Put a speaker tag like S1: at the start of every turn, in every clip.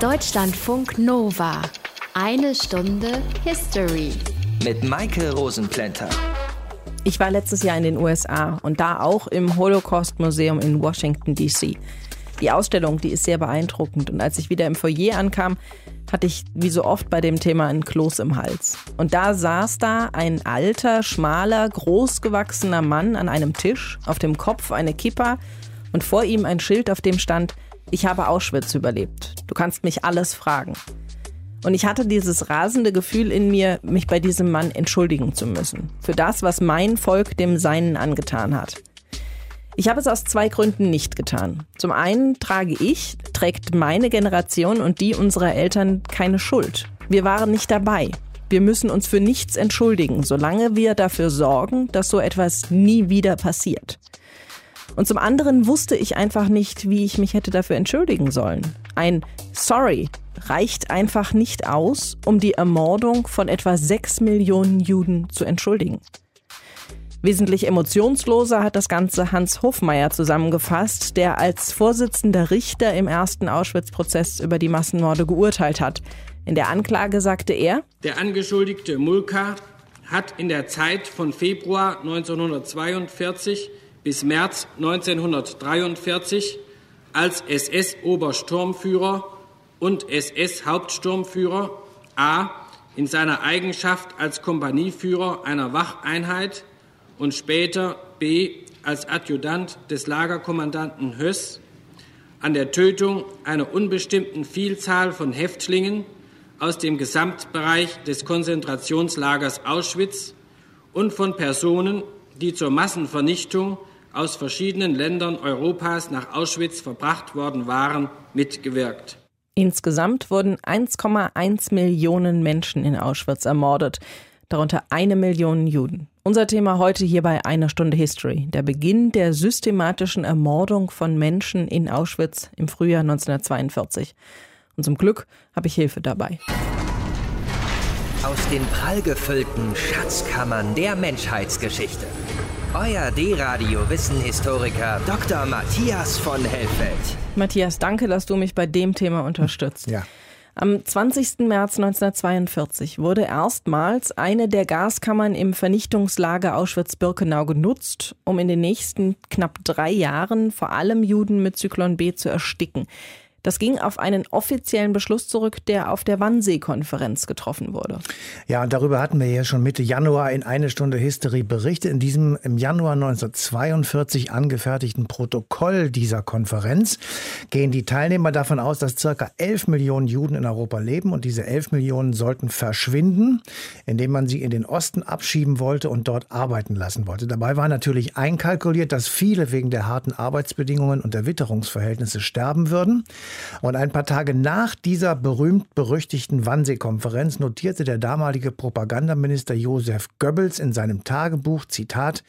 S1: Deutschlandfunk Nova. Eine Stunde History.
S2: Mit Maike Rosenplanter.
S3: Ich war letztes Jahr in den USA und da auch im Holocaust Museum in Washington, D.C. Die Ausstellung, die ist sehr beeindruckend und als ich wieder im Foyer ankam, hatte ich wie so oft bei dem Thema ein Kloß im Hals. Und da saß da ein alter, schmaler, großgewachsener Mann an einem Tisch, auf dem Kopf eine Kippa und vor ihm ein Schild, auf dem stand ich habe Auschwitz überlebt. Du kannst mich alles fragen. Und ich hatte dieses rasende Gefühl in mir, mich bei diesem Mann entschuldigen zu müssen. Für das, was mein Volk dem Seinen angetan hat. Ich habe es aus zwei Gründen nicht getan. Zum einen trage ich, trägt meine Generation und die unserer Eltern keine Schuld. Wir waren nicht dabei. Wir müssen uns für nichts entschuldigen, solange wir dafür sorgen, dass so etwas nie wieder passiert. Und zum anderen wusste ich einfach nicht, wie ich mich hätte dafür entschuldigen sollen. Ein Sorry reicht einfach nicht aus, um die Ermordung von etwa sechs Millionen Juden zu entschuldigen. Wesentlich emotionsloser hat das Ganze Hans Hofmeier zusammengefasst, der als Vorsitzender Richter im ersten Auschwitz-Prozess über die Massenmorde geurteilt hat. In der Anklage sagte er,
S4: der Angeschuldigte Mulka hat in der Zeit von Februar 1942 bis März 1943 als SS-Obersturmführer und SS-Hauptsturmführer a. in seiner Eigenschaft als Kompanieführer einer Wacheinheit und später b. als Adjutant des Lagerkommandanten Höss an der Tötung einer unbestimmten Vielzahl von Häftlingen aus dem Gesamtbereich des Konzentrationslagers Auschwitz und von Personen, die zur Massenvernichtung aus verschiedenen Ländern Europas nach Auschwitz verbracht worden waren, mitgewirkt.
S3: Insgesamt wurden 1,1 Millionen Menschen in Auschwitz ermordet, darunter eine Million Juden. Unser Thema heute hier bei Einer Stunde History, der Beginn der systematischen Ermordung von Menschen in Auschwitz im Frühjahr 1942. Und zum Glück habe ich Hilfe dabei.
S2: Aus den prallgefüllten Schatzkammern der Menschheitsgeschichte euer D-Radio-Wissenhistoriker Dr. Matthias von Hellfeld.
S3: Matthias, danke, dass du mich bei dem Thema unterstützt.
S5: Ja.
S3: Am 20. März 1942 wurde erstmals eine der Gaskammern im Vernichtungslager Auschwitz-Birkenau genutzt, um in den nächsten knapp drei Jahren vor allem Juden mit Zyklon B zu ersticken. Das ging auf einen offiziellen Beschluss zurück, der auf der Wannsee-Konferenz getroffen wurde.
S5: Ja, und darüber hatten wir ja schon Mitte Januar in eine Stunde History berichtet. In diesem im Januar 1942 angefertigten Protokoll dieser Konferenz gehen die Teilnehmer davon aus, dass circa 11 Millionen Juden in Europa leben und diese 11 Millionen sollten verschwinden, indem man sie in den Osten abschieben wollte und dort arbeiten lassen wollte. Dabei war natürlich einkalkuliert, dass viele wegen der harten Arbeitsbedingungen und der Witterungsverhältnisse sterben würden. Und ein paar Tage nach dieser berühmt-berüchtigten Wannsee-Konferenz notierte der damalige Propagandaminister Josef Goebbels in seinem Tagebuch, Zitat,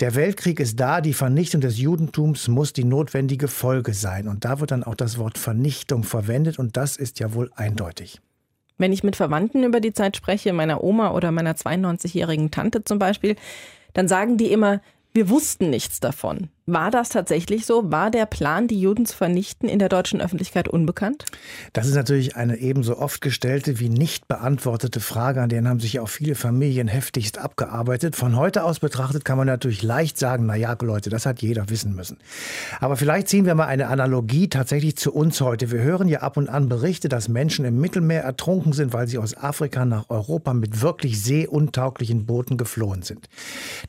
S5: der Weltkrieg ist da, die Vernichtung des Judentums muss die notwendige Folge sein. Und da wird dann auch das Wort Vernichtung verwendet und das ist ja wohl eindeutig.
S3: Wenn ich mit Verwandten über die Zeit spreche, meiner Oma oder meiner 92-jährigen Tante zum Beispiel, dann sagen die immer, wir wussten nichts davon. War das tatsächlich so? War der Plan, die Juden zu vernichten, in der deutschen Öffentlichkeit unbekannt?
S5: Das ist natürlich eine ebenso oft gestellte wie nicht beantwortete Frage, an denen haben sich auch viele Familien heftigst abgearbeitet. Von heute aus betrachtet kann man natürlich leicht sagen, na ja, Leute, das hat jeder wissen müssen. Aber vielleicht ziehen wir mal eine Analogie tatsächlich zu uns heute. Wir hören ja ab und an Berichte, dass Menschen im Mittelmeer ertrunken sind, weil sie aus Afrika nach Europa mit wirklich seeuntauglichen Booten geflohen sind.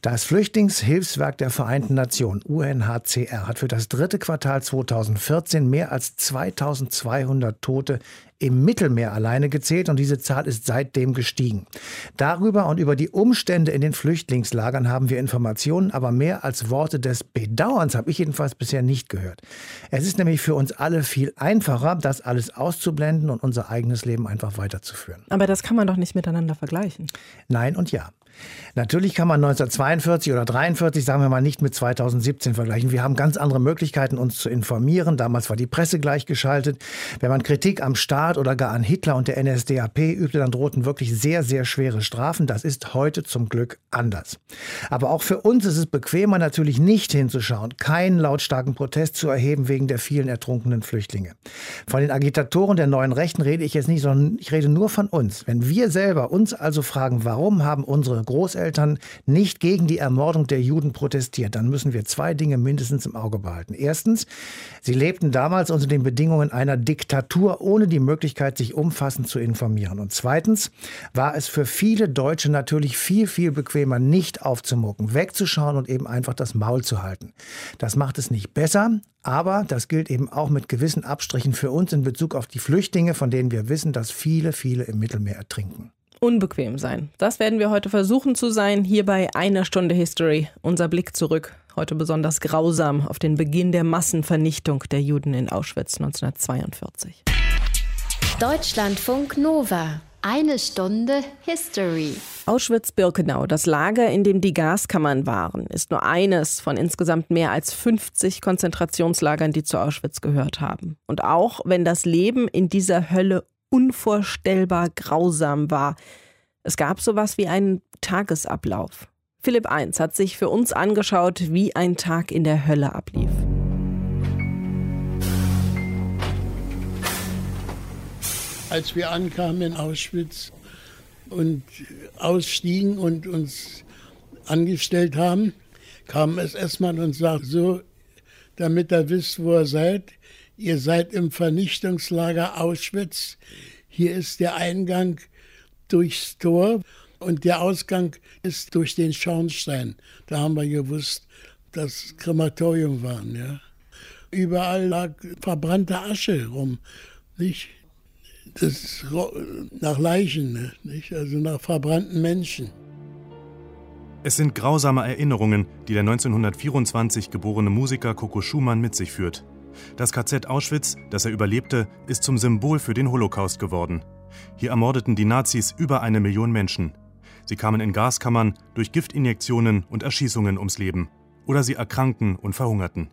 S5: Das Flüchtlingshilfswerk der Vereinten Nationen, UN UNHCR hat für das dritte Quartal 2014 mehr als 2200 Tote im Mittelmeer alleine gezählt und diese Zahl ist seitdem gestiegen. Darüber und über die Umstände in den Flüchtlingslagern haben wir Informationen, aber mehr als Worte des Bedauerns habe ich jedenfalls bisher nicht gehört. Es ist nämlich für uns alle viel einfacher, das alles auszublenden und unser eigenes Leben einfach weiterzuführen.
S3: Aber das kann man doch nicht miteinander vergleichen.
S5: Nein und ja. Natürlich kann man 1942 oder 43, sagen wir mal, nicht mit 2017 vergleichen. Wir haben ganz andere Möglichkeiten, uns zu informieren. Damals war die Presse gleichgeschaltet. Wenn man Kritik am Staat oder gar an Hitler und der NSDAP übte, dann drohten wirklich sehr, sehr schwere Strafen. Das ist heute zum Glück anders. Aber auch für uns ist es bequemer, natürlich nicht hinzuschauen, keinen lautstarken Protest zu erheben wegen der vielen ertrunkenen Flüchtlinge. Von den Agitatoren der neuen Rechten rede ich jetzt nicht, sondern ich rede nur von uns. Wenn wir selber uns also fragen, warum haben unsere Großeltern nicht gegen die Ermordung der Juden protestiert, dann müssen wir zwei Dinge mindestens im Auge behalten. Erstens, sie lebten damals unter den Bedingungen einer Diktatur ohne die Möglichkeit, sich umfassend zu informieren. Und zweitens war es für viele Deutsche natürlich viel, viel bequemer, nicht aufzumucken, wegzuschauen und eben einfach das Maul zu halten. Das macht es nicht besser, aber das gilt eben auch mit gewissen Abstrichen für uns in Bezug auf die Flüchtlinge, von denen wir wissen, dass viele, viele im Mittelmeer ertrinken
S3: unbequem sein. Das werden wir heute versuchen zu sein, hier bei einer Stunde History. Unser Blick zurück, heute besonders grausam, auf den Beginn der Massenvernichtung der Juden in Auschwitz 1942.
S1: Deutschlandfunk Nova. Eine Stunde History.
S3: Auschwitz-Birkenau, das Lager, in dem die Gaskammern waren, ist nur eines von insgesamt mehr als 50 Konzentrationslagern, die zu Auschwitz gehört haben. Und auch wenn das Leben in dieser Hölle unvorstellbar grausam war. Es gab sowas wie einen Tagesablauf. Philipp I hat sich für uns angeschaut, wie ein Tag in der Hölle ablief.
S6: Als wir ankamen in Auschwitz und ausstiegen und uns angestellt haben, kam es erstmal und sagte so, damit ihr wisst, wo ihr seid, ihr seid im Vernichtungslager Auschwitz. Hier ist der Eingang durchs Tor und der Ausgang ist durch den Schornstein. Da haben wir gewusst, dass Krematorium waren. Ja. Überall lag verbrannte Asche rum. Nicht? Das nach Leichen, ne, nicht? also nach verbrannten Menschen.
S7: Es sind grausame Erinnerungen, die der 1924 geborene Musiker Coco Schumann mit sich führt. Das KZ Auschwitz, das er überlebte, ist zum Symbol für den Holocaust geworden. Hier ermordeten die Nazis über eine Million Menschen. Sie kamen in Gaskammern, durch Giftinjektionen und Erschießungen ums Leben. Oder sie erkrankten und verhungerten.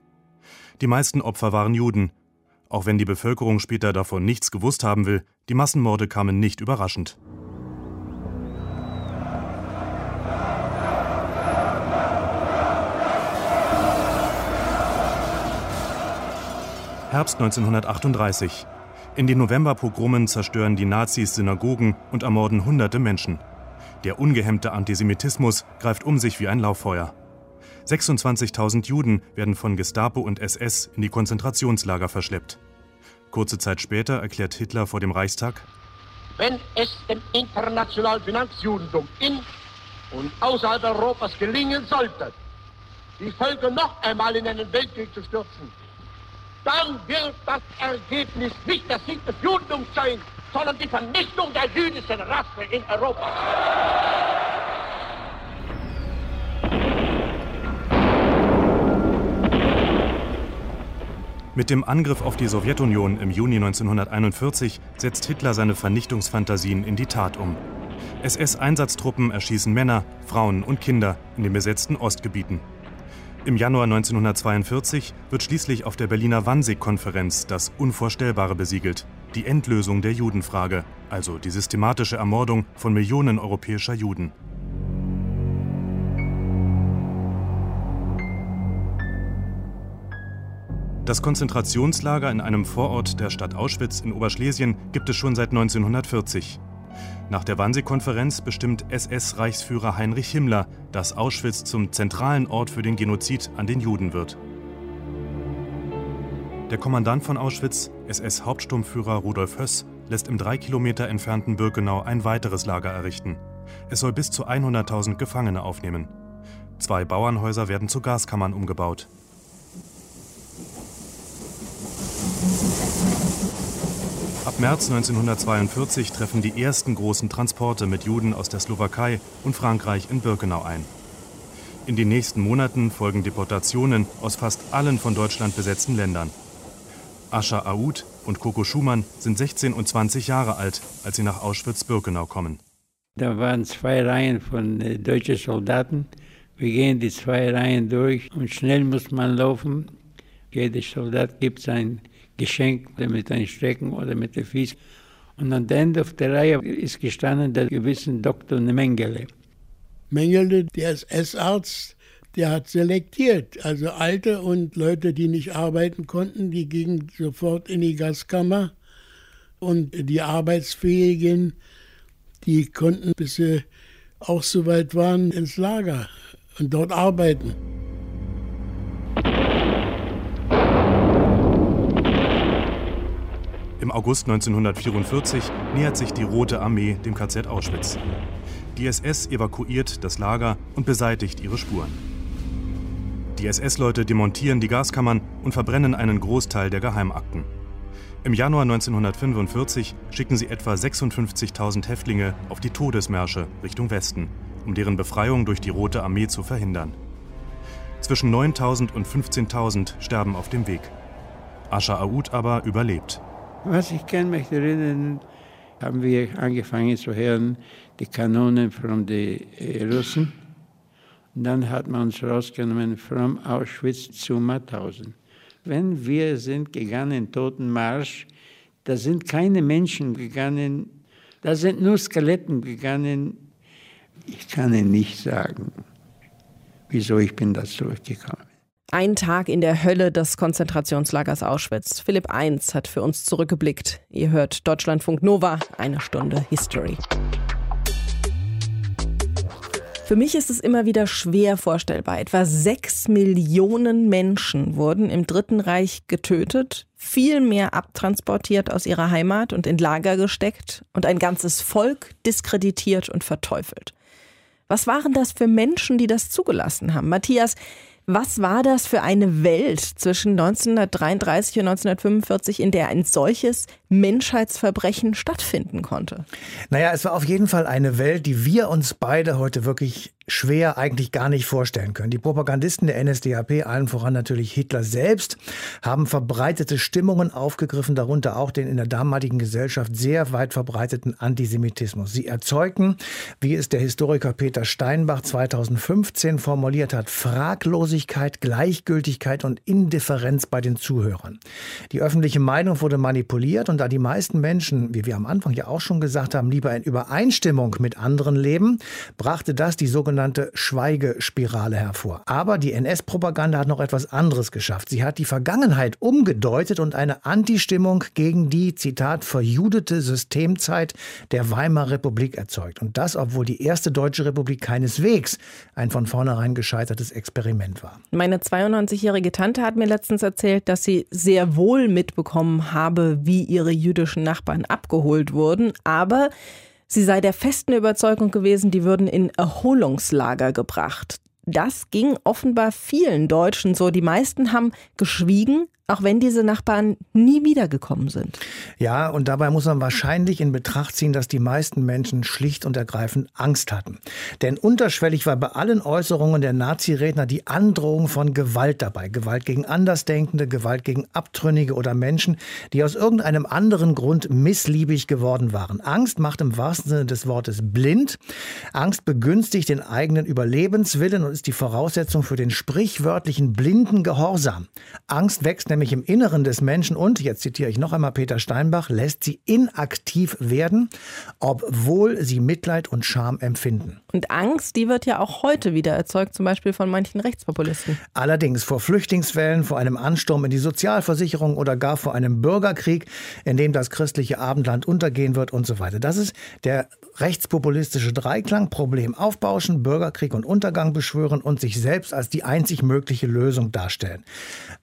S7: Die meisten Opfer waren Juden. Auch wenn die Bevölkerung später davon nichts gewusst haben will, die Massenmorde kamen nicht überraschend. Herbst 1938. In den Novemberpogromen zerstören die Nazis Synagogen und ermorden hunderte Menschen. Der ungehemmte Antisemitismus greift um sich wie ein Lauffeuer. 26.000 Juden werden von Gestapo und SS in die Konzentrationslager verschleppt. Kurze Zeit später erklärt Hitler vor dem Reichstag,
S8: wenn es dem internationalen Finanzjudentum in und außerhalb Europas gelingen sollte, die Völker noch einmal in einen Weltkrieg zu stürzen, dann wird das Ergebnis nicht der Sieg des Judentums sein, sondern die Vernichtung der jüdischen Rasse in Europa.
S7: Mit dem Angriff auf die Sowjetunion im Juni 1941 setzt Hitler seine Vernichtungsfantasien in die Tat um. SS-Einsatztruppen erschießen Männer, Frauen und Kinder in den besetzten Ostgebieten. Im Januar 1942 wird schließlich auf der Berliner Wannsee-Konferenz das Unvorstellbare besiegelt, die Endlösung der Judenfrage, also die systematische Ermordung von Millionen europäischer Juden. Das Konzentrationslager in einem Vorort der Stadt Auschwitz in Oberschlesien gibt es schon seit 1940. Nach der Wannsee-Konferenz bestimmt SS-Reichsführer Heinrich Himmler, dass Auschwitz zum zentralen Ort für den Genozid an den Juden wird. Der Kommandant von Auschwitz, SS-Hauptsturmführer Rudolf Höss, lässt im drei Kilometer entfernten Birkenau ein weiteres Lager errichten. Es soll bis zu 100.000 Gefangene aufnehmen. Zwei Bauernhäuser werden zu Gaskammern umgebaut. Ab März 1942 treffen die ersten großen Transporte mit Juden aus der Slowakei und Frankreich in Birkenau ein. In den nächsten Monaten folgen Deportationen aus fast allen von Deutschland besetzten Ländern. Ascha Aoud und Coco Schumann sind 16 und 20 Jahre alt, als sie nach Auschwitz-Birkenau kommen.
S9: Da waren zwei Reihen von äh, deutschen Soldaten. Wir gehen die zwei Reihen durch und schnell muss man laufen. Jeder Soldat gibt sein Geschenk mit einem Strecken oder mit der Fies. Und an der Ende der Reihe ist gestanden der gewisse Dr. Mengele.
S6: Mengele, der SS-Arzt, der hat selektiert. Also Alte und Leute, die nicht arbeiten konnten, die gingen sofort in die Gaskammer. Und die Arbeitsfähigen, die konnten, bis sie auch so weit waren, ins Lager und dort arbeiten.
S7: Im August 1944 nähert sich die Rote Armee dem KZ Auschwitz. Die SS evakuiert das Lager und beseitigt ihre Spuren. Die SS-Leute demontieren die Gaskammern und verbrennen einen Großteil der Geheimakten. Im Januar 1945 schicken sie etwa 56.000 Häftlinge auf die Todesmärsche Richtung Westen, um deren Befreiung durch die Rote Armee zu verhindern. Zwischen 9.000 und 15.000 sterben auf dem Weg. Ascha Aoud aber überlebt.
S9: Was ich gerne möchte erinnern, haben wir angefangen zu hören, die Kanonen von den äh, Russen. Und dann hat man uns rausgenommen von Auschwitz zu Mauthausen. Wenn wir sind gegangen Totenmarsch, da sind keine Menschen gegangen, da sind nur Skeletten gegangen. Ich kann Ihnen nicht sagen, wieso ich bin da zurückgekommen.
S3: Ein Tag in der Hölle des Konzentrationslagers Auschwitz. Philipp I hat für uns zurückgeblickt. Ihr hört Deutschlandfunk Nova, eine Stunde History. Für mich ist es immer wieder schwer vorstellbar. Etwa sechs Millionen Menschen wurden im Dritten Reich getötet, viel mehr abtransportiert aus ihrer Heimat und in Lager gesteckt und ein ganzes Volk diskreditiert und verteufelt. Was waren das für Menschen, die das zugelassen haben? Matthias, was war das für eine Welt zwischen 1933 und 1945, in der ein solches Menschheitsverbrechen stattfinden konnte?
S5: Naja, es war auf jeden Fall eine Welt, die wir uns beide heute wirklich schwer eigentlich gar nicht vorstellen können. Die Propagandisten der NSDAP, allen voran natürlich Hitler selbst, haben verbreitete Stimmungen aufgegriffen, darunter auch den in der damaligen Gesellschaft sehr weit verbreiteten Antisemitismus. Sie erzeugten, wie es der Historiker Peter Steinbach 2015 formuliert hat, Fraglosigkeit, Gleichgültigkeit und Indifferenz bei den Zuhörern. Die öffentliche Meinung wurde manipuliert und da die meisten Menschen, wie wir am Anfang ja auch schon gesagt haben, lieber in Übereinstimmung mit anderen leben, brachte das die sogenannte sogenannte Schweigespirale hervor. Aber die NS-Propaganda hat noch etwas anderes geschafft. Sie hat die Vergangenheit umgedeutet und eine Antistimmung gegen die, Zitat, verjudete Systemzeit der Weimarer Republik erzeugt. Und das, obwohl die erste deutsche Republik keineswegs ein von vornherein gescheitertes Experiment war.
S3: Meine 92-jährige Tante hat mir letztens erzählt, dass sie sehr wohl mitbekommen habe, wie ihre jüdischen Nachbarn abgeholt wurden. Aber Sie sei der festen Überzeugung gewesen, die würden in Erholungslager gebracht. Das ging offenbar vielen Deutschen so. Die meisten haben geschwiegen, auch wenn diese Nachbarn nie wiedergekommen sind.
S5: Ja, und dabei muss man wahrscheinlich in Betracht ziehen, dass die meisten Menschen schlicht und ergreifend Angst hatten. Denn unterschwellig war bei allen Äußerungen der Naziredner die Androhung von Gewalt dabei. Gewalt gegen Andersdenkende, Gewalt gegen Abtrünnige oder Menschen, die aus irgendeinem anderen Grund missliebig geworden waren. Angst macht im wahrsten Sinne des Wortes blind. Angst begünstigt den eigenen Überlebenswillen und ist die Voraussetzung für den sprichwörtlichen blinden Gehorsam. Angst wächst nämlich im Inneren des Menschen und, jetzt zitiere ich noch einmal Peter Steinbach, lässt sie inaktiv werden, obwohl sie Mitleid und Scham empfinden.
S3: Und Angst, die wird ja auch heute wieder erzeugt, zum Beispiel von manchen Rechtspopulisten.
S5: Allerdings vor Flüchtlingswellen, vor einem Ansturm in die Sozialversicherung oder gar vor einem Bürgerkrieg, in dem das christliche Abendland untergehen wird und so weiter. Das ist der rechtspopulistische Dreiklang, Problem aufbauschen, Bürgerkrieg und Untergang beschwören und sich selbst als die einzig mögliche Lösung darstellen.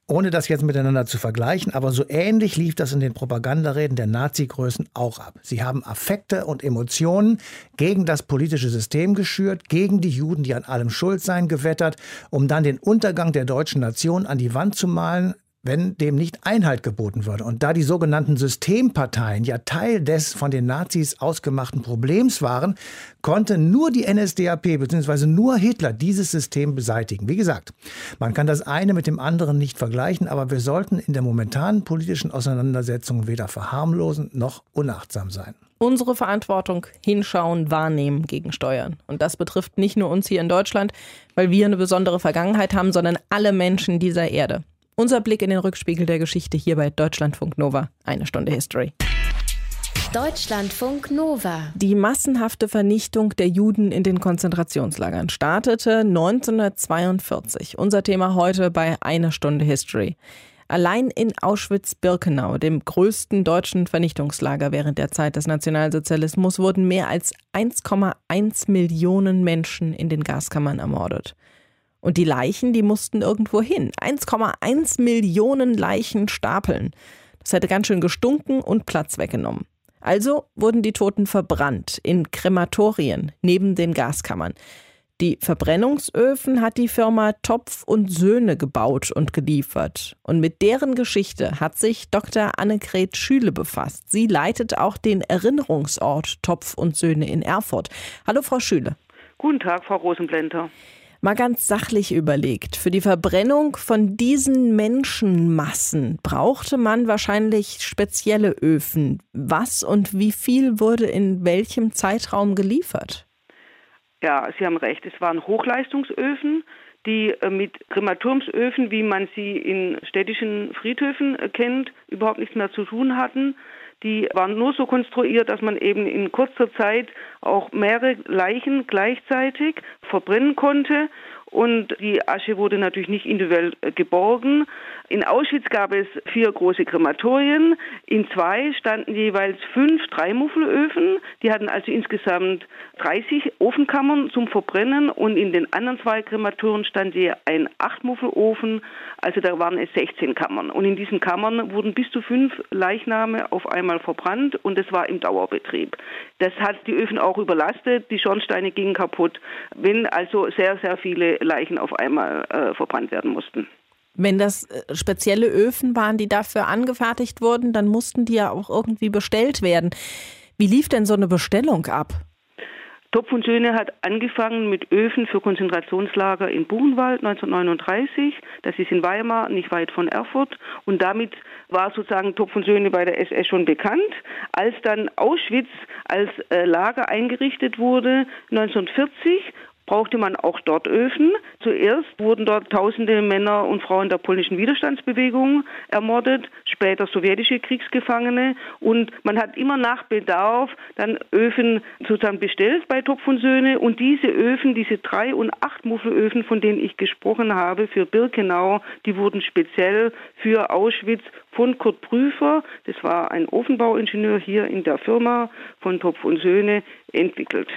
S5: Ohne das jetzt miteinander zu vergleichen, aber so ähnlich lief das in den Propagandareden der Nazi-Größen auch ab. Sie haben Affekte und Emotionen gegen das politische System geschürt, gegen die Juden, die an allem schuld seien, gewettert, um dann den Untergang der deutschen Nation an die Wand zu malen, wenn dem nicht Einhalt geboten würde. Und da die sogenannten Systemparteien ja Teil des von den Nazis ausgemachten Problems waren, konnte nur die NSDAP bzw. nur Hitler dieses System beseitigen. Wie gesagt, man kann das eine mit dem anderen nicht vergleichen, aber wir sollten in der momentanen politischen Auseinandersetzung weder verharmlosen noch unachtsam sein.
S3: Unsere Verantwortung hinschauen, wahrnehmen, gegensteuern. Und das betrifft nicht nur uns hier in Deutschland, weil wir eine besondere Vergangenheit haben, sondern alle Menschen dieser Erde. Unser Blick in den Rückspiegel der Geschichte hier bei Deutschlandfunk Nova. Eine Stunde History.
S1: Deutschlandfunk Nova.
S3: Die massenhafte Vernichtung der Juden in den Konzentrationslagern startete 1942. Unser Thema heute bei Eine Stunde History. Allein in Auschwitz-Birkenau, dem größten deutschen Vernichtungslager während der Zeit des Nationalsozialismus, wurden mehr als 1,1 Millionen Menschen in den Gaskammern ermordet. Und die Leichen, die mussten irgendwo hin. 1,1 Millionen Leichen stapeln. Das hätte ganz schön gestunken und Platz weggenommen. Also wurden die Toten verbrannt in Krematorien neben den Gaskammern. Die Verbrennungsöfen hat die Firma Topf und Söhne gebaut und geliefert. Und mit deren Geschichte hat sich Dr. Annegret Schüle befasst. Sie leitet auch den Erinnerungsort Topf und Söhne in Erfurt. Hallo, Frau Schüle.
S10: Guten Tag, Frau Rosenblender.
S3: Mal ganz sachlich überlegt, für die Verbrennung von diesen Menschenmassen brauchte man wahrscheinlich spezielle Öfen. Was und wie viel wurde in welchem Zeitraum geliefert?
S10: Ja, Sie haben recht. Es waren Hochleistungsöfen, die äh, mit Krematurmsöfen, wie man sie in städtischen Friedhöfen äh, kennt, überhaupt nichts mehr zu tun hatten. Die waren nur so konstruiert, dass man eben in kurzer Zeit auch mehrere Leichen gleichzeitig verbrennen konnte und die Asche wurde natürlich nicht individuell äh, geborgen. In Auschwitz gab es vier große Krematorien. In zwei standen jeweils fünf Dreimuffelöfen. Die hatten also insgesamt 30 Ofenkammern zum Verbrennen und in den anderen zwei Krematorien stand je ein Achtmuffelofen. Also da waren es 16 Kammern. Und in diesen Kammern wurden bis zu fünf Leichname auf einmal verbrannt und das war im Dauerbetrieb. Das hat die Öfen auch überlastet. Die Schornsteine gingen kaputt. Wenn also sehr, sehr viele Leichen auf einmal äh, verbrannt werden mussten.
S3: Wenn das äh, spezielle Öfen waren, die dafür angefertigt wurden, dann mussten die ja auch irgendwie bestellt werden. Wie lief denn so eine Bestellung ab?
S10: Topf und Söhne hat angefangen mit Öfen für Konzentrationslager in Buchenwald 1939. Das ist in Weimar, nicht weit von Erfurt. Und damit war sozusagen Topf und Söhne bei der SS schon bekannt. Als dann Auschwitz als äh, Lager eingerichtet wurde 1940 brauchte man auch dort Öfen. Zuerst wurden dort tausende Männer und Frauen der polnischen Widerstandsbewegung ermordet, später sowjetische Kriegsgefangene und man hat immer nach Bedarf dann Öfen sozusagen bestellt bei Topf und Söhne und diese Öfen, diese drei und acht Muffelöfen, von denen ich gesprochen habe für Birkenau, die wurden speziell für Auschwitz von Kurt Prüfer, das war ein Ofenbauingenieur hier in der Firma von Topf und Söhne, entwickelt.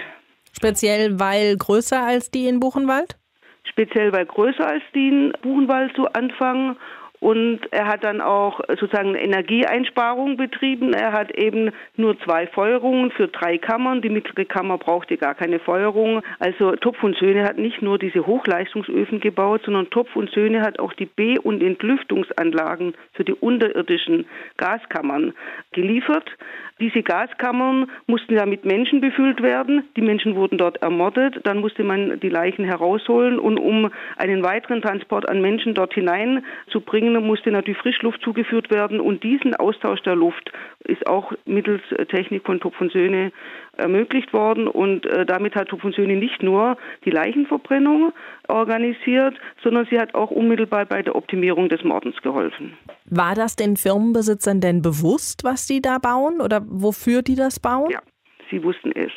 S3: Speziell weil größer als die in Buchenwald?
S10: Speziell weil größer als die in Buchenwald zu Anfang und er hat dann auch sozusagen Energieeinsparung betrieben. Er hat eben nur zwei Feuerungen für drei Kammern. Die mittlere Kammer brauchte gar keine Feuerung. Also Topf und Söhne hat nicht nur diese Hochleistungsöfen gebaut, sondern Topf und Söhne hat auch die B- und Entlüftungsanlagen für die unterirdischen Gaskammern geliefert. Diese Gaskammern mussten ja mit Menschen befüllt werden. Die Menschen wurden dort ermordet. Dann musste man die Leichen herausholen und um einen weiteren Transport an Menschen dort hinein zu bringen, musste natürlich Frischluft zugeführt werden. Und diesen Austausch der Luft ist auch mittels Technik von Topf und Söhne ermöglicht worden. Und äh, damit hat Topf und Söhne nicht nur die Leichenverbrennung organisiert, sondern sie hat auch unmittelbar bei der Optimierung des Mordens geholfen.
S3: War das den Firmenbesitzern denn bewusst, was sie da bauen oder wofür die das bauen?
S10: Ja, sie wussten es.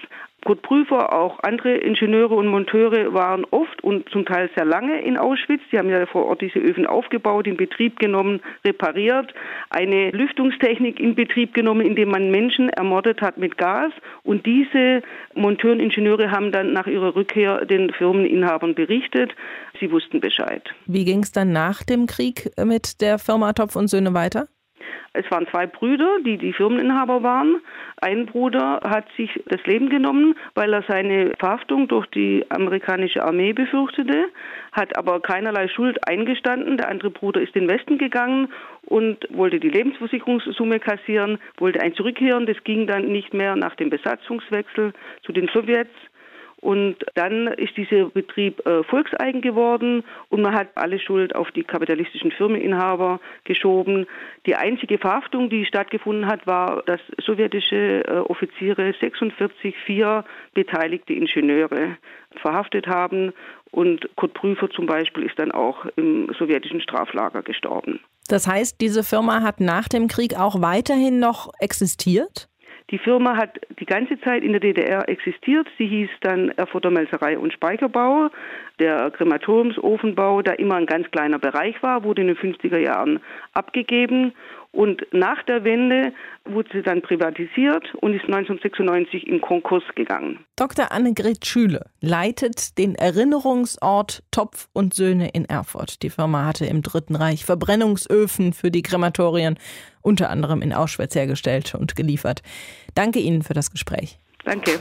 S10: Kurt Prüfer, auch andere Ingenieure und Monteure waren oft und zum Teil sehr lange in Auschwitz. Die haben ja vor Ort diese Öfen aufgebaut, in Betrieb genommen, repariert, eine Lüftungstechnik in Betrieb genommen, indem man Menschen ermordet hat mit Gas. Und diese Monteure und Ingenieure haben dann nach ihrer Rückkehr den Firmeninhabern berichtet. Sie wussten Bescheid.
S3: Wie ging es dann nach dem Krieg mit der Firma Topf und Söhne weiter?
S10: Es waren zwei Brüder, die die Firmeninhaber waren. Ein Bruder hat sich das Leben genommen, weil er seine Verhaftung durch die amerikanische Armee befürchtete, hat aber keinerlei Schuld eingestanden. Der andere Bruder ist in den Westen gegangen und wollte die Lebensversicherungssumme kassieren, wollte ein zurückkehren. Das ging dann nicht mehr nach dem Besatzungswechsel zu den Sowjets. Und dann ist dieser Betrieb äh, volkseigen geworden und man hat alle Schuld auf die kapitalistischen Firmeninhaber geschoben. Die einzige Verhaftung, die stattgefunden hat, war, dass sowjetische äh, Offiziere 46 vier beteiligte Ingenieure verhaftet haben und Kurt Prüfer zum Beispiel ist dann auch im sowjetischen Straflager gestorben.
S3: Das heißt, diese Firma hat nach dem Krieg auch weiterhin noch existiert?
S10: Die Firma hat die ganze Zeit in der DDR existiert. Sie hieß dann Erfurter Melzerei und Speicherbau. Der Krematoriumsofenbau, der immer ein ganz kleiner Bereich war, wurde in den 50er Jahren abgegeben. Und nach der Wende wurde sie dann privatisiert und ist 1996 in Konkurs gegangen.
S3: Dr. Annegret Schüle leitet den Erinnerungsort Topf und Söhne in Erfurt. Die Firma hatte im Dritten Reich Verbrennungsöfen für die Krematorien unter anderem in Auschwitz hergestellt und geliefert. Danke Ihnen für das Gespräch.
S10: Danke.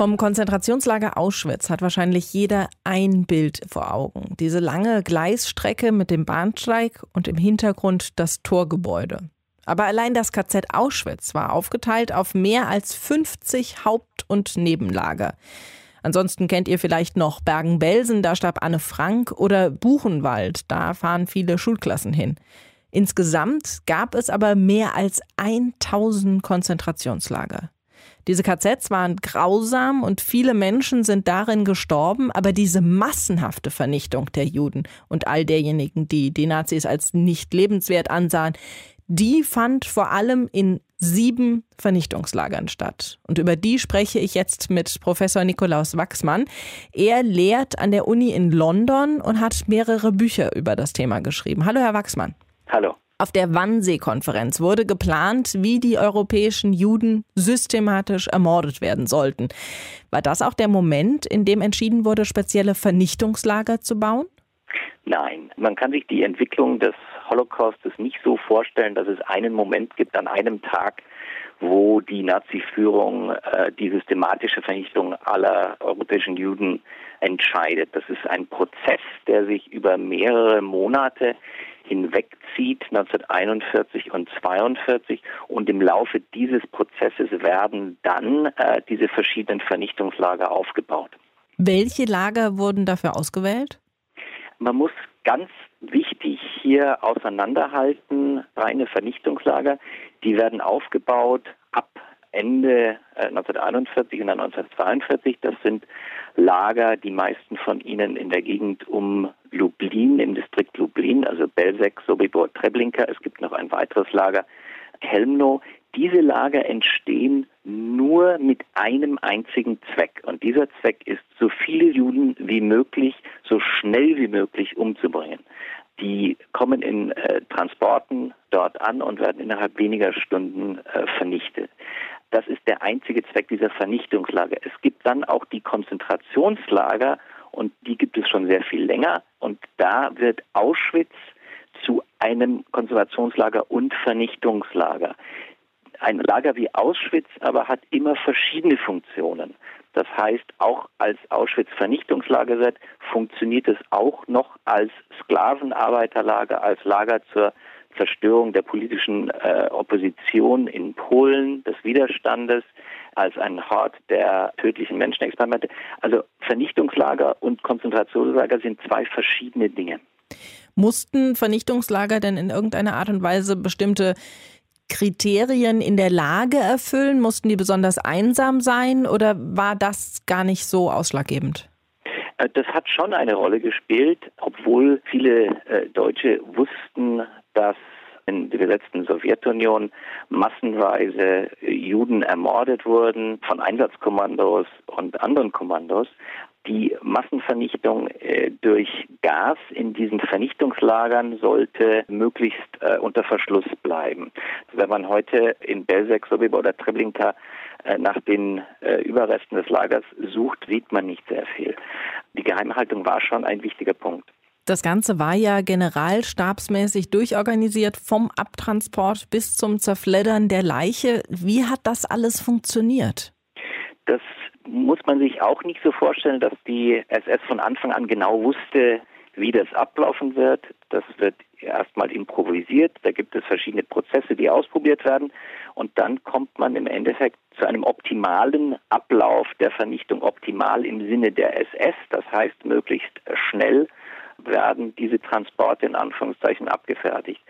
S3: Vom Konzentrationslager Auschwitz hat wahrscheinlich jeder ein Bild vor Augen. Diese lange Gleisstrecke mit dem Bahnsteig und im Hintergrund das Torgebäude. Aber allein das KZ Auschwitz war aufgeteilt auf mehr als 50 Haupt- und Nebenlager. Ansonsten kennt ihr vielleicht noch Bergen-Belsen, da starb Anne Frank, oder Buchenwald, da fahren viele Schulklassen hin. Insgesamt gab es aber mehr als 1000 Konzentrationslager. Diese KZs waren grausam und viele Menschen sind darin gestorben, aber diese massenhafte Vernichtung der Juden und all derjenigen, die die Nazis als nicht lebenswert ansahen, die fand vor allem in sieben Vernichtungslagern statt. Und über die spreche ich jetzt mit Professor Nikolaus Wachsmann. Er lehrt an der Uni in London und hat mehrere Bücher über das Thema geschrieben. Hallo, Herr Wachsmann.
S11: Hallo.
S3: Auf der Wannsee-Konferenz wurde geplant, wie die europäischen Juden systematisch ermordet werden sollten. War das auch der Moment, in dem entschieden wurde, spezielle Vernichtungslager zu bauen?
S11: Nein, man kann sich die Entwicklung des Holocaustes nicht so vorstellen, dass es einen Moment gibt an einem Tag, wo die Nazi-Führung äh, die systematische Vernichtung aller europäischen Juden entscheidet. Das ist ein Prozess, der sich über mehrere Monate hinwegzieht, 1941 und 1942. Und im Laufe dieses Prozesses werden dann äh, diese verschiedenen Vernichtungslager aufgebaut.
S3: Welche Lager wurden dafür ausgewählt?
S11: Man muss ganz wichtig hier auseinanderhalten, reine Vernichtungslager, die werden aufgebaut ab Ende 1941 äh, und dann 1942. Das sind Lager, die meisten von ihnen in der Gegend um Lublin, 6 Sobibor Treblinka, es gibt noch ein weiteres Lager Helmno. Diese Lager entstehen nur mit einem einzigen Zweck. Und dieser Zweck ist, so viele Juden wie möglich, so schnell wie möglich umzubringen. Die kommen in äh, Transporten dort an und werden innerhalb weniger Stunden äh, vernichtet. Das ist der einzige Zweck dieser Vernichtungslager. Es gibt dann auch die Konzentrationslager und die gibt es schon sehr viel länger. Und da wird Auschwitz zu einem Konzentrationslager und Vernichtungslager. Ein Lager wie Auschwitz aber hat immer verschiedene Funktionen. Das heißt, auch als Auschwitz Vernichtungslager wird, funktioniert es auch noch als Sklavenarbeiterlager, als Lager zur Zerstörung der politischen äh, Opposition in Polen, des Widerstandes, als ein Hort der tödlichen Menschenexperimente. Also Vernichtungslager und Konzentrationslager sind zwei verschiedene Dinge.
S3: Mussten Vernichtungslager denn in irgendeiner Art und Weise bestimmte Kriterien in der Lage erfüllen? Mussten die besonders einsam sein oder war das gar nicht so ausschlaggebend?
S11: Äh, das hat schon eine Rolle gespielt, obwohl viele äh, Deutsche wussten, dass in der besetzten Sowjetunion massenweise Juden ermordet wurden von Einsatzkommandos und anderen Kommandos. Die Massenvernichtung äh, durch Gas in diesen Vernichtungslagern sollte möglichst äh, unter Verschluss bleiben. Wenn man heute in Belzec, Sobibor oder Treblinka äh, nach den äh, Überresten des Lagers sucht, sieht man nicht sehr viel. Die Geheimhaltung war schon ein wichtiger Punkt.
S3: Das Ganze war ja generalstabsmäßig durchorganisiert, vom Abtransport bis zum Zerfleddern der Leiche. Wie hat das alles funktioniert?
S11: Das muss man sich auch nicht so vorstellen, dass die SS von Anfang an genau wusste, Wie das ablaufen wird, das wird erstmal improvisiert. Da gibt es verschiedene Prozesse, die ausprobiert werden. Und dann kommt man im Endeffekt zu einem optimalen Ablauf der Vernichtung, optimal im Sinne der SS. Das heißt, möglichst schnell werden diese Transporte in Anführungszeichen abgefertigt.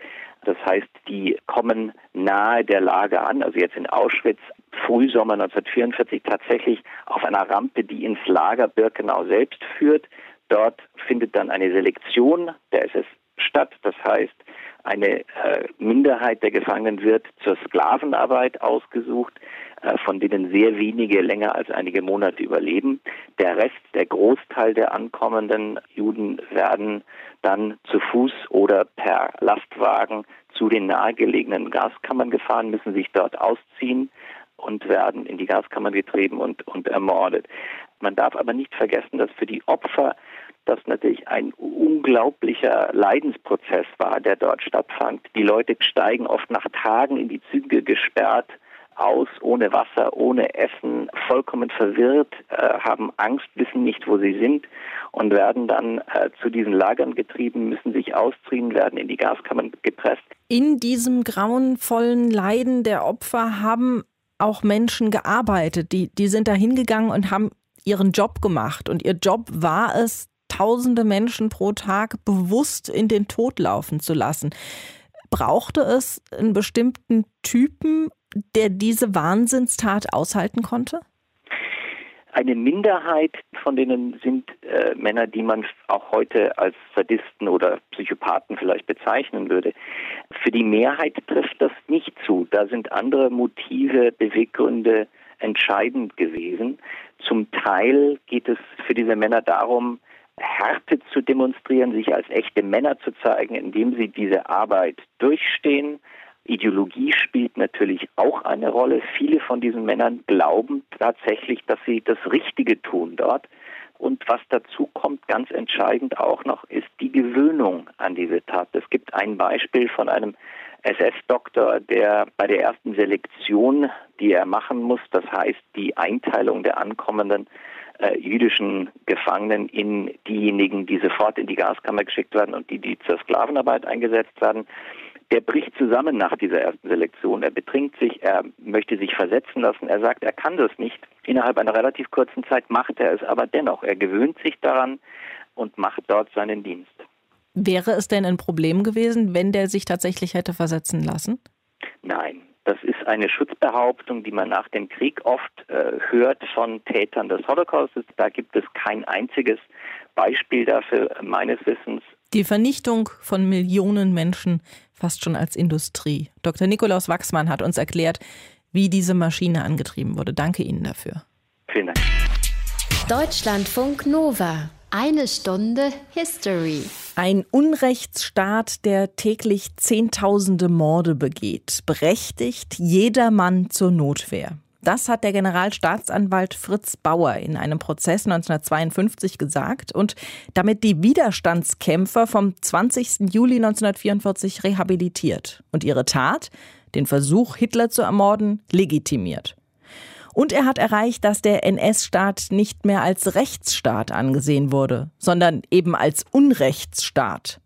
S11: Das heißt, die kommen nahe der Lage an, also jetzt in Auschwitz, Frühsommer 1944 tatsächlich auf einer Rampe, die ins Lager Birkenau selbst führt. Dort findet dann eine Selektion der SS statt. Das heißt, eine äh, Minderheit der Gefangenen wird zur Sklavenarbeit ausgesucht, äh, von denen sehr wenige länger als einige Monate überleben. Der Rest, der Großteil der ankommenden Juden werden dann zu Fuß oder per Lastwagen zu den nahegelegenen Gaskammern gefahren, müssen sich dort ausziehen und werden in die Gaskammern getrieben und, und ermordet. Man darf aber nicht vergessen, dass für die Opfer das natürlich ein unglaublicher Leidensprozess war, der dort stattfand. Die Leute steigen oft nach Tagen in die Züge gesperrt aus, ohne Wasser, ohne Essen, vollkommen verwirrt, äh, haben Angst, wissen nicht, wo sie sind und werden dann äh, zu diesen Lagern getrieben, müssen sich ausziehen, werden in die Gaskammern gepresst.
S3: In diesem grauenvollen Leiden der Opfer haben auch Menschen gearbeitet, die, die sind da hingegangen und haben ihren Job gemacht. Und ihr Job war es, tausende Menschen pro Tag bewusst in den Tod laufen zu lassen. Brauchte es einen bestimmten Typen, der diese Wahnsinnstat aushalten konnte?
S11: Eine Minderheit von denen sind äh, Männer, die man auch heute als Sadisten oder Psychopathen vielleicht bezeichnen würde. Für die Mehrheit trifft das nicht zu. Da sind andere Motive, Beweggründe entscheidend gewesen. Zum Teil geht es für diese Männer darum, Härte zu demonstrieren, sich als echte Männer zu zeigen, indem sie diese Arbeit durchstehen. Ideologie spielt natürlich auch eine Rolle. Viele von diesen Männern glauben tatsächlich, dass sie das Richtige tun dort. Und was dazu kommt, ganz entscheidend auch noch, ist die Gewöhnung an diese Tat. Es gibt ein Beispiel von einem SS-Doktor, der bei der ersten Selektion, die er machen muss, das heißt die Einteilung der ankommenden äh, jüdischen Gefangenen in diejenigen, die sofort in die Gaskammer geschickt werden und die, die zur Sklavenarbeit eingesetzt werden. Der bricht zusammen nach dieser ersten Selektion. Er betrinkt sich, er möchte sich versetzen lassen. Er sagt, er kann das nicht. Innerhalb einer relativ kurzen Zeit macht er es aber dennoch. Er gewöhnt sich daran und macht dort seinen Dienst.
S3: Wäre es denn ein Problem gewesen, wenn der sich tatsächlich hätte versetzen lassen?
S11: Nein, das ist eine Schutzbehauptung, die man nach dem Krieg oft äh, hört von Tätern des Holocaustes. Da gibt es kein einziges Beispiel dafür meines Wissens.
S3: Die Vernichtung von Millionen Menschen fast schon als Industrie. Dr. Nikolaus Wachsmann hat uns erklärt, wie diese Maschine angetrieben wurde. Danke Ihnen dafür.
S11: Vielen Dank.
S1: Deutschlandfunk Nova. Eine Stunde History.
S3: Ein Unrechtsstaat, der täglich Zehntausende Morde begeht, berechtigt jedermann zur Notwehr. Das hat der Generalstaatsanwalt Fritz Bauer in einem Prozess 1952 gesagt und damit die Widerstandskämpfer vom 20. Juli 1944 rehabilitiert und ihre Tat, den Versuch, Hitler zu ermorden, legitimiert. Und er hat erreicht, dass der NS-Staat nicht mehr als Rechtsstaat angesehen wurde, sondern eben als Unrechtsstaat.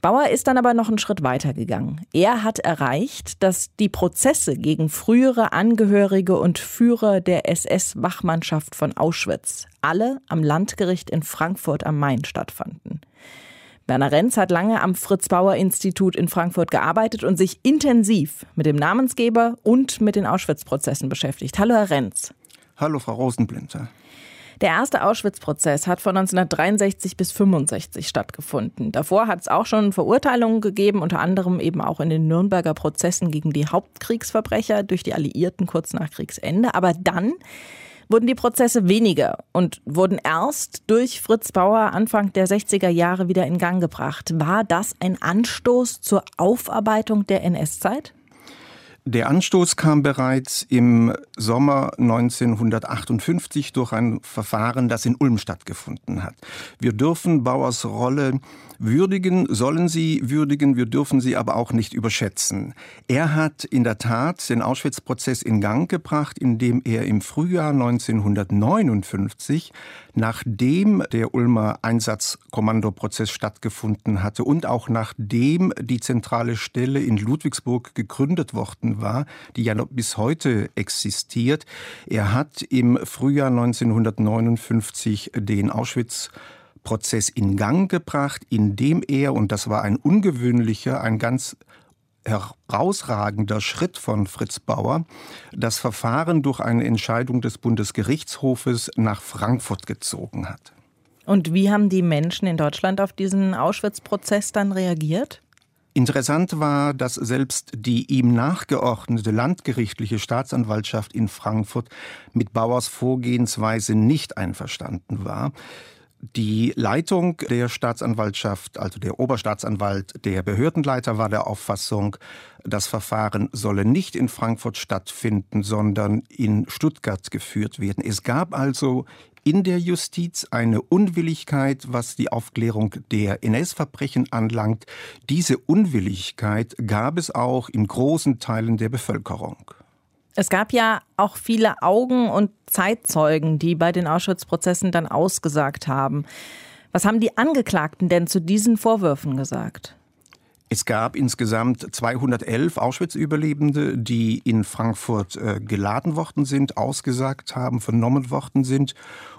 S3: Bauer ist dann aber noch einen Schritt weiter gegangen. Er hat erreicht, dass die Prozesse gegen frühere Angehörige und Führer der SS-Wachmannschaft von Auschwitz alle am Landgericht in Frankfurt am Main stattfanden. Werner Renz hat lange am Fritz-Bauer-Institut in Frankfurt gearbeitet und sich intensiv mit dem Namensgeber und mit den Auschwitz-Prozessen beschäftigt. Hallo, Herr Renz.
S12: Hallo, Frau Rosenblinter.
S3: Der erste Auschwitz-Prozess hat von 1963 bis 65 stattgefunden. Davor hat es auch schon Verurteilungen gegeben, unter anderem eben auch in den Nürnberger Prozessen gegen die Hauptkriegsverbrecher durch die Alliierten kurz nach Kriegsende. Aber dann wurden die Prozesse weniger und wurden erst durch Fritz Bauer Anfang der 60er Jahre wieder in Gang gebracht. War das ein Anstoß zur Aufarbeitung der NS-Zeit?
S12: Der Anstoß kam bereits im Sommer 1958 durch ein Verfahren, das in Ulm stattgefunden hat. Wir dürfen Bauers Rolle würdigen, sollen sie würdigen, wir dürfen sie aber auch nicht überschätzen. Er hat in der Tat den Auschwitz-Prozess in Gang gebracht, indem er im Frühjahr 1959, nachdem der Ulmer Einsatzkommandoprozess stattgefunden hatte und auch nachdem die zentrale Stelle in Ludwigsburg gegründet worden war, die ja noch bis heute existiert, er hat im Frühjahr 1959 den Auschwitz Prozess in Gang gebracht, indem er, und das war ein ungewöhnlicher, ein ganz herausragender Schritt von Fritz Bauer, das Verfahren durch eine Entscheidung des Bundesgerichtshofes nach Frankfurt gezogen hat.
S3: Und wie haben die Menschen in Deutschland auf diesen Auschwitz-Prozess dann reagiert?
S12: Interessant war, dass selbst die ihm nachgeordnete landgerichtliche Staatsanwaltschaft in Frankfurt mit Bauers Vorgehensweise nicht einverstanden war. Die Leitung der Staatsanwaltschaft, also der Oberstaatsanwalt, der Behördenleiter war der Auffassung, das Verfahren solle nicht in Frankfurt stattfinden, sondern in Stuttgart geführt werden. Es gab also in der Justiz eine Unwilligkeit, was die Aufklärung der NS-Verbrechen anlangt. Diese Unwilligkeit gab es auch in großen Teilen der Bevölkerung.
S3: Es gab ja auch viele Augen- und Zeitzeugen, die bei den Auschwitz-Prozessen dann ausgesagt haben. Was haben die Angeklagten denn zu diesen Vorwürfen gesagt?
S12: Es gab insgesamt 211 Auschwitz-Überlebende, die in Frankfurt äh, geladen worden sind, ausgesagt haben, vernommen worden sind.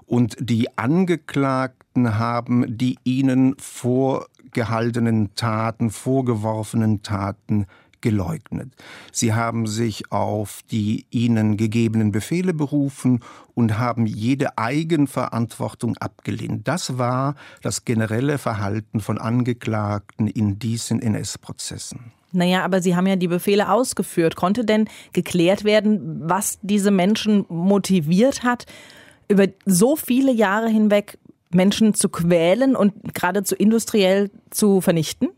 S12: Und die Angeklagten haben die ihnen vorgehaltenen Taten, vorgeworfenen Taten geleugnet. Sie haben sich auf die ihnen gegebenen Befehle berufen und haben jede Eigenverantwortung abgelehnt. Das war das generelle Verhalten von Angeklagten in diesen NS-Prozessen.
S3: Naja, aber Sie haben ja die Befehle ausgeführt. Konnte denn geklärt werden, was diese Menschen motiviert hat, über so viele Jahre hinweg Menschen zu quälen und geradezu industriell zu vernichten?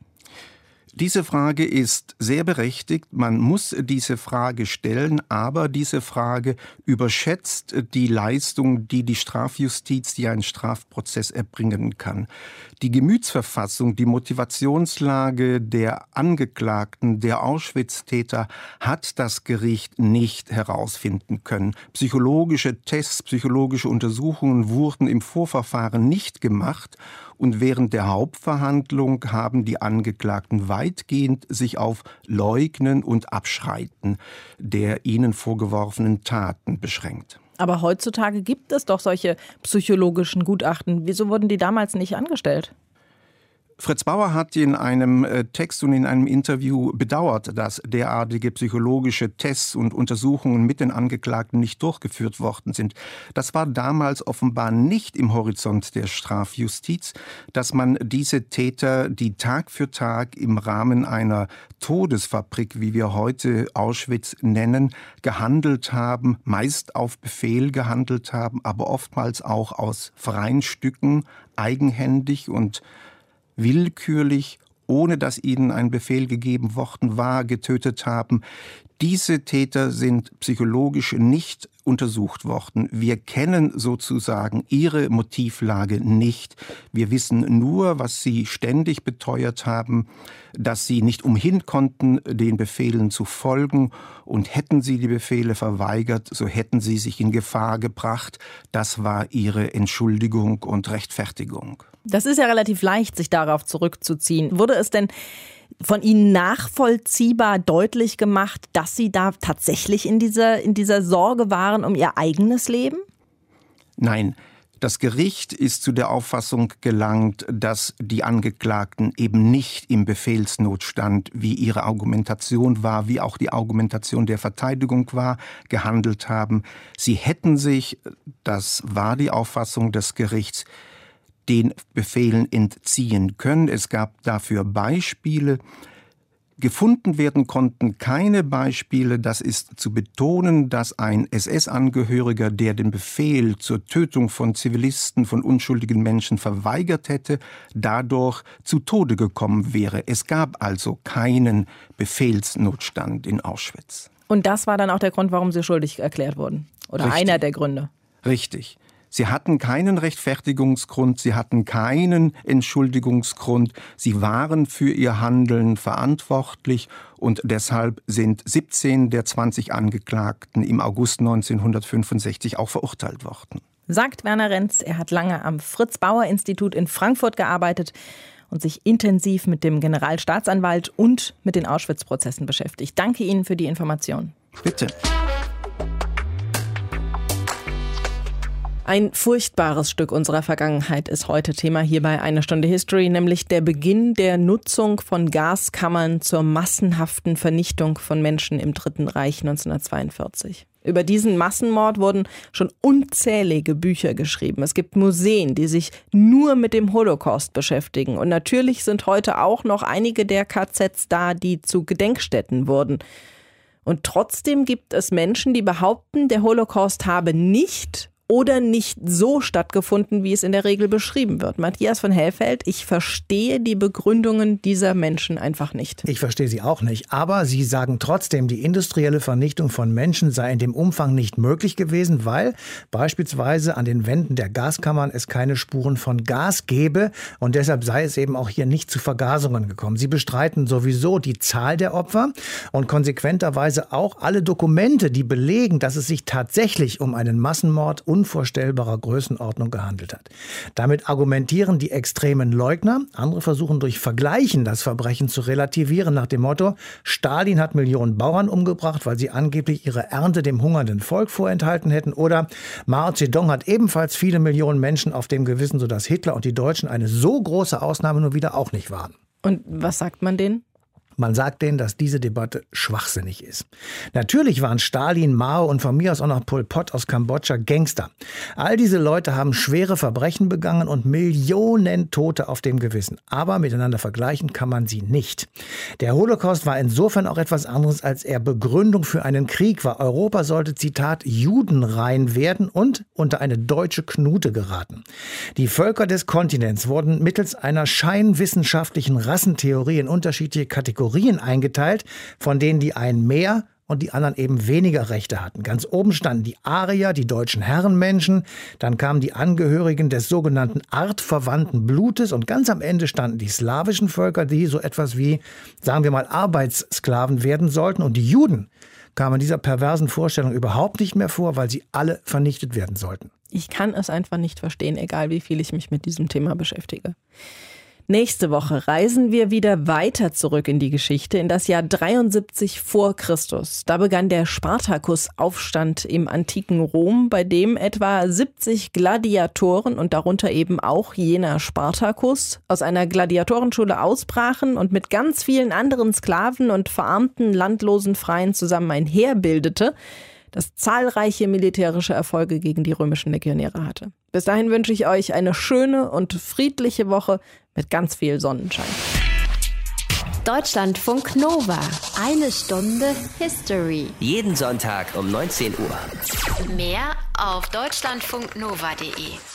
S12: Diese Frage ist sehr berechtigt. Man muss diese Frage stellen, aber diese Frage überschätzt die Leistung, die die Strafjustiz, die einen Strafprozess erbringen kann. Die Gemütsverfassung, die Motivationslage der Angeklagten, der Auschwitz-Täter hat das Gericht nicht herausfinden können. Psychologische Tests, psychologische Untersuchungen wurden im Vorverfahren nicht gemacht und während der Hauptverhandlung haben die Angeklagten weitgehend sich auf Leugnen und Abschreiten der ihnen vorgeworfenen Taten beschränkt.
S3: Aber heutzutage gibt es doch solche psychologischen Gutachten. Wieso wurden die damals nicht angestellt?
S12: Fritz Bauer hat in einem äh, Text und in einem Interview bedauert, dass derartige psychologische Tests und Untersuchungen mit den Angeklagten nicht durchgeführt worden sind. Das war damals offenbar nicht im Horizont der Strafjustiz, dass man diese Täter, die Tag für Tag im Rahmen einer Todesfabrik, wie wir heute Auschwitz nennen, gehandelt haben, meist auf Befehl gehandelt haben, aber oftmals auch aus freien Stücken, eigenhändig und willkürlich, ohne dass ihnen ein Befehl gegeben worden war, getötet haben. Diese Täter sind psychologisch nicht untersucht worden. Wir kennen sozusagen ihre Motivlage nicht. Wir wissen nur, was sie ständig beteuert haben, dass sie nicht umhin konnten, den Befehlen zu folgen. Und hätten sie die Befehle verweigert, so hätten sie sich in Gefahr gebracht. Das war ihre Entschuldigung und Rechtfertigung.
S3: Das ist ja relativ leicht, sich darauf zurückzuziehen. Wurde es denn von Ihnen nachvollziehbar deutlich gemacht, dass Sie da tatsächlich in dieser, in dieser Sorge waren um Ihr eigenes Leben?
S12: Nein. Das Gericht ist zu der Auffassung gelangt, dass die Angeklagten eben nicht im Befehlsnotstand, wie ihre Argumentation war, wie auch die Argumentation der Verteidigung war, gehandelt haben. Sie hätten sich, das war die Auffassung des Gerichts, den Befehlen entziehen können. Es gab dafür Beispiele. Gefunden werden konnten keine Beispiele, das ist zu betonen, dass ein SS-Angehöriger, der den Befehl zur Tötung von Zivilisten, von unschuldigen Menschen verweigert hätte, dadurch zu Tode gekommen wäre. Es gab also keinen Befehlsnotstand in Auschwitz.
S3: Und das war dann auch der Grund, warum Sie schuldig erklärt wurden. Oder Richtig. einer der Gründe.
S12: Richtig. Sie hatten keinen Rechtfertigungsgrund, sie hatten keinen Entschuldigungsgrund, sie waren für ihr Handeln verantwortlich und deshalb sind 17 der 20 Angeklagten im August 1965 auch verurteilt worden.
S3: Sagt Werner Renz, er hat lange am Fritz Bauer Institut in Frankfurt gearbeitet und sich intensiv mit dem Generalstaatsanwalt und mit den Auschwitz-Prozessen beschäftigt. Danke Ihnen für die Information.
S12: Bitte.
S3: Ein furchtbares Stück unserer Vergangenheit ist heute Thema hier bei Eine Stunde History, nämlich der Beginn der Nutzung von Gaskammern zur massenhaften Vernichtung von Menschen im Dritten Reich 1942. Über diesen Massenmord wurden schon unzählige Bücher geschrieben. Es gibt Museen, die sich nur mit dem Holocaust beschäftigen. Und natürlich sind heute auch noch einige der KZs da, die zu Gedenkstätten wurden. Und trotzdem gibt es Menschen, die behaupten, der Holocaust habe nicht oder nicht so stattgefunden, wie es in der Regel beschrieben wird. Matthias von Hellfeld, ich verstehe die Begründungen dieser Menschen einfach nicht.
S5: Ich verstehe sie auch nicht, aber sie sagen trotzdem, die industrielle Vernichtung von Menschen sei in dem Umfang nicht möglich gewesen, weil beispielsweise an den Wänden der Gaskammern es keine Spuren von Gas gäbe und deshalb sei es eben auch hier nicht zu Vergasungen gekommen. Sie bestreiten sowieso die Zahl der Opfer und konsequenterweise auch alle Dokumente, die belegen, dass es sich tatsächlich um einen Massenmord und unvorstellbarer Größenordnung gehandelt hat. Damit argumentieren die extremen Leugner. Andere versuchen durch Vergleichen das Verbrechen zu relativieren nach dem Motto, Stalin hat Millionen Bauern umgebracht, weil sie angeblich ihre Ernte dem hungernden Volk vorenthalten hätten. Oder Mao Zedong hat ebenfalls viele Millionen Menschen auf dem Gewissen, sodass Hitler und die Deutschen eine so große Ausnahme nur wieder auch nicht waren.
S3: Und was sagt man denen?
S5: Man sagt denen, dass diese Debatte schwachsinnig ist. Natürlich waren Stalin, Mao und von mir aus auch noch Pol Pot aus Kambodscha Gangster. All diese Leute haben schwere Verbrechen begangen und Millionen Tote auf dem Gewissen. Aber miteinander vergleichen kann man sie nicht. Der Holocaust war insofern auch etwas anderes, als er Begründung für einen Krieg war. Europa sollte, Zitat, judenrein werden und unter eine deutsche Knute geraten. Die Völker des Kontinents wurden mittels einer scheinwissenschaftlichen Rassentheorie in unterschiedliche Kategorien Kategorien eingeteilt, von denen die einen mehr und die anderen eben weniger Rechte hatten. Ganz oben standen die Arier, die deutschen Herrenmenschen, dann kamen die Angehörigen des sogenannten artverwandten Blutes und ganz am Ende standen die slawischen Völker, die so etwas wie, sagen wir mal, Arbeitssklaven werden sollten und die Juden kamen dieser perversen Vorstellung überhaupt nicht mehr vor, weil sie alle vernichtet werden sollten.
S3: Ich kann es einfach nicht verstehen, egal wie viel ich mich mit diesem Thema beschäftige. Nächste Woche reisen wir wieder weiter zurück in die Geschichte, in das Jahr 73 vor Christus. Da begann der Spartakusaufstand im antiken Rom, bei dem etwa 70 Gladiatoren und darunter eben auch jener Spartakus aus einer Gladiatorenschule ausbrachen und mit ganz vielen anderen Sklaven und verarmten landlosen Freien zusammen ein Heer bildete, das zahlreiche militärische Erfolge gegen die römischen Legionäre hatte. Bis dahin wünsche ich euch eine schöne und friedliche Woche mit ganz viel Sonnenschein.
S1: Deutschlandfunk Nova. Eine Stunde History.
S2: Jeden Sonntag um 19 Uhr.
S1: Mehr auf deutschlandfunknova.de.